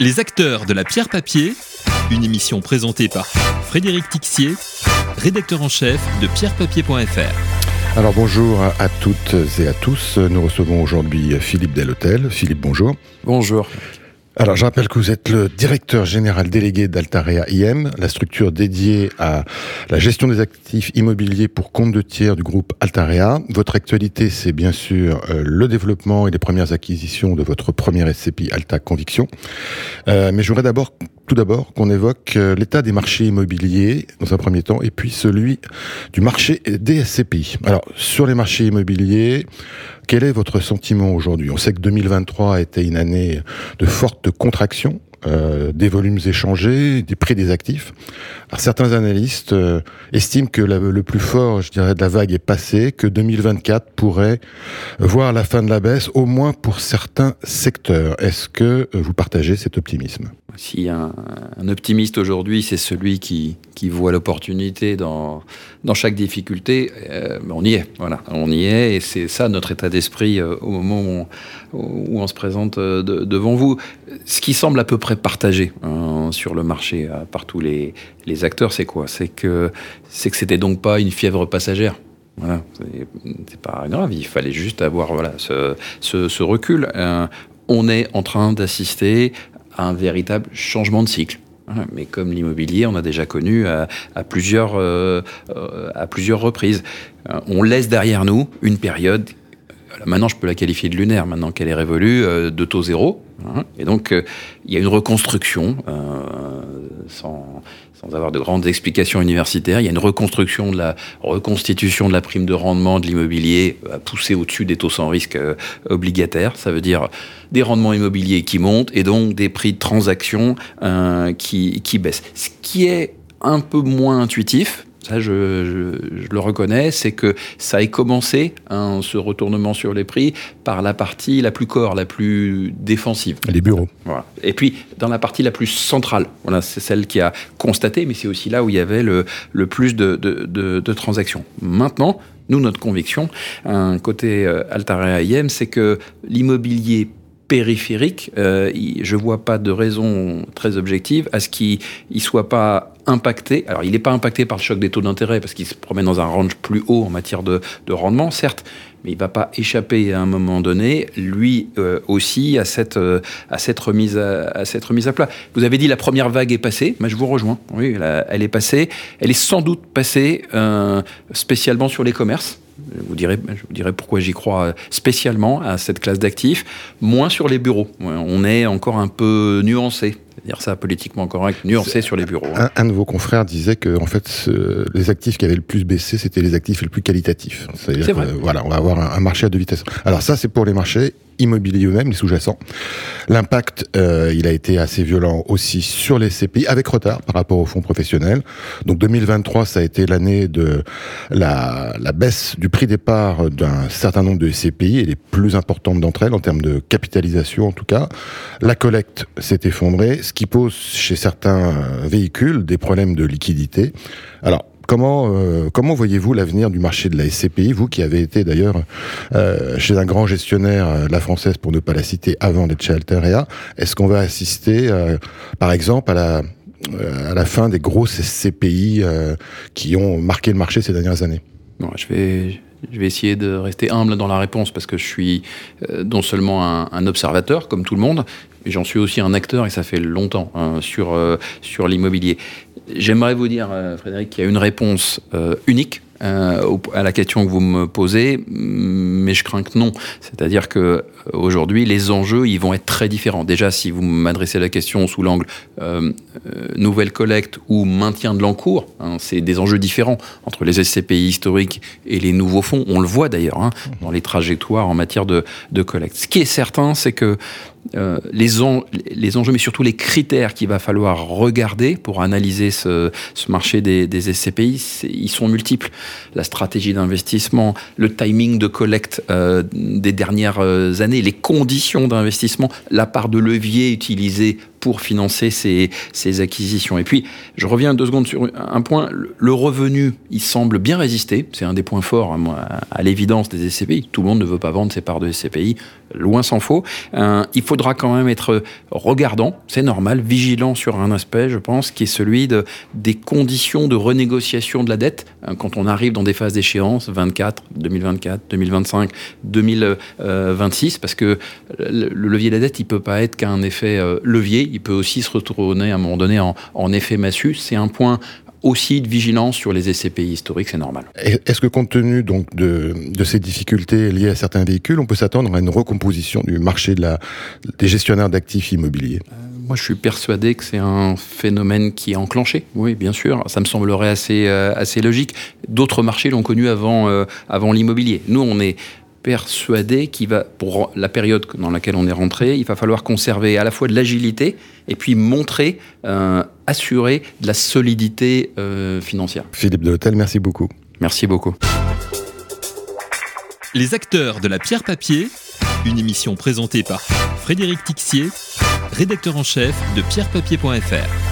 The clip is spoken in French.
Les acteurs de la pierre papier, une émission présentée par Frédéric Tixier, rédacteur en chef de pierrepapier.fr. Alors bonjour à toutes et à tous. Nous recevons aujourd'hui Philippe Delhotel. Philippe, bonjour. Bonjour. Alors, je rappelle que vous êtes le directeur général délégué d'Altarea IM, la structure dédiée à la gestion des actifs immobiliers pour compte de tiers du groupe Altarea. Votre actualité, c'est bien sûr euh, le développement et les premières acquisitions de votre première SCPI Alta Conviction. Euh, mais je d'abord tout d'abord qu'on évoque euh, l'état des marchés immobiliers dans un premier temps et puis celui du marché des SCPI. Alors sur les marchés immobiliers, quel est votre sentiment aujourd'hui? On sait que 2023 a été une année de forte contraction euh, des volumes échangés, des prix des actifs. Alors, certains analystes euh, estiment que le plus fort, je dirais, de la vague est passé, que 2024 pourrait voir la fin de la baisse, au moins pour certains secteurs. Est-ce que vous partagez cet optimisme? A un, optimiste aujourd'hui, c'est celui qui, voit l'opportunité dans, chaque difficulté. Euh, on y est, voilà, on y est, et c'est ça notre état d'esprit au moment où on se présente devant vous. Ce qui semble à peu près partagé hein, sur le marché par tous les, acteurs, c'est quoi? C'est que c'était donc pas une fièvre passagère. Voilà, c'est pas grave. Il fallait juste avoir voilà ce, recul. Euh, on est en train d'assister à un véritable changement de cycle. mais comme l'immobilier, on a déjà connu à, plusieurs, euh, euh, à plusieurs reprises. on laisse derrière nous une période maintenant je peux la qualifier de lunaire, maintenant qu'elle est révolue, de taux zéro, Et donc, euh, il y a une reconstruction, euh, sans, sans, avoir de grandes explications universitaires. Il y a une reconstruction de la reconstitution de la prime de rendement de l'immobilier à pousser au-dessus des taux sans risque euh, obligataires. Ça veut dire des rendements immobiliers qui montent et donc des prix de transaction qui, qui baissent. Ce qui est un peu moins intuitif, ça je, le reconnais, c'est que ça a commencé, hein, ce retournement sur les prix, par la partie la plus corps, la plus défensive. Les bureaux. Voilà. Et puis, dans la partie la plus centrale, voilà, c'est celle qui a constaté, mais c'est aussi là où il y avait le, le plus de, de, de, de transactions. Maintenant, nous, notre conviction, un côté euh, Altarea IM, c'est que l'immobilier périphérique, euh, je vois pas de raison très objective à ce qu'il ne soit pas impacté. Alors, il n'est pas impacté par le choc des taux d'intérêt parce qu'il se promène dans un range plus haut en matière de, rendement, certes, mais il va pas échapper à un moment donné, lui euh, aussi, à cette, euh, à, cette remise à, cette remise à plat. Vous avez dit la première vague est passée, mais je vous rejoins. Oui, elle, est passée. Elle est sans doute passée euh, spécialement sur les commerces. Je vous dirai, pourquoi j'y crois spécialement à cette classe d'actifs, moins sur les bureaux. On est encore un peu nuancé dire ça politiquement correct, nuancé sur les bureaux. Hein. Un, de vos confrères disait que en fait, les actifs qui avaient le plus baissé, c'était les actifs les plus qualitatifs. C'est vrai. voilà, on va avoir un, marché à deux vitesses. Alors ça, c'est pour les marchés immobiliers eux-mêmes, les sous-jacents. L'impact, euh, il a été assez violent aussi sur les CPI, avec retard par rapport aux fonds professionnels. Donc 2023, ça a été l'année de la, la, baisse du prix départ d'un certain nombre de CPI, et les plus importantes d'entre elles, en termes de capitalisation en tout cas. La collecte s'est effondrée, ce qui pose chez certains véhicules des problèmes de liquidité. Alors, Comment, euh, comment voyez-vous l'avenir du marché de la SCPI, vous qui avez été d'ailleurs euh, chez un grand gestionnaire, euh, la française pour ne pas la citer, avant d'être chez Alterea Est-ce qu'on va assister, par exemple, à la, à la fin des grosses SCPI qui ont marqué le marché ces dernières années? Non, je vais, je vais essayer de rester humble dans la réponse parce que je suis non seulement un, un, observateur, comme tout le monde, mais j'en suis aussi un acteur et ça fait longtemps hein, sur, sur l'immobilier. J'aimerais vous dire, euh, Frédéric, qu'il y a une réponse euh, unique euh, à la question que vous me posez, mais je crains que non. C'est-à-dire que aujourd'hui, les enjeux, ils vont être très différents. Déjà, si vous m'adressez la question sous l'angle nouvelle collecte ou maintien de l'encours, hein, c'est des enjeux différents entre les SCPI historiques et les nouveaux fonds. On le voit d'ailleurs hein, dans les trajectoires en matière de, de collecte. Ce qui est certain, c'est que euh, les, enjeux, mais surtout les critères qu'il va falloir regarder pour analyser ce, marché des, des SCPI, ils sont multiples. La stratégie d'investissement, le timing de collecte euh, des dernières euh, années, les conditions d'investissement, la part de levier utilisée pour financer ces, acquisitions. Et puis, je reviens deux secondes sur un point. Le revenu, il semble bien résister. C'est un des points forts, à, à l'évidence, des SCPI. Tout le monde ne veut pas vendre ses parts de SCPI, loin s'en faut. Euh, il faudra quand même être regardant, c'est normal, vigilant sur un aspect, je pense, qui est celui de, des conditions de renégociation de la dette euh, quand on arrive dans des phases d'échéance, 24, 2024, 2025, 2026, parce que le levier de la dette, il peut pas être qu'un effet euh, il peut aussi se retourner à un moment donné en, en effet massue. C'est un point aussi de vigilance sur les SCPI historiques, c'est normal. Est-ce que compte tenu donc de, de, ces difficultés liées à certains véhicules, on peut s'attendre à une recomposition du marché de la, des gestionnaires d'actifs immobiliers? Euh, moi, je suis persuadé que c'est un phénomène qui est enclenché. Oui, bien sûr. Ça me semblerait assez, euh, assez logique. D'autres marchés l'ont connu avant, euh, avant l'immobilier. Nous, on est persuadé qu'il va, pour la période dans laquelle on est rentré, il va falloir conserver à la fois de l'agilité et puis montrer, euh, assurer de la solidité euh, financière. Philippe de l'Hôtel, merci beaucoup. Merci beaucoup. Les acteurs de la pierre papier, une émission présentée par Frédéric Tixier, rédacteur en chef de pierrepapier.fr.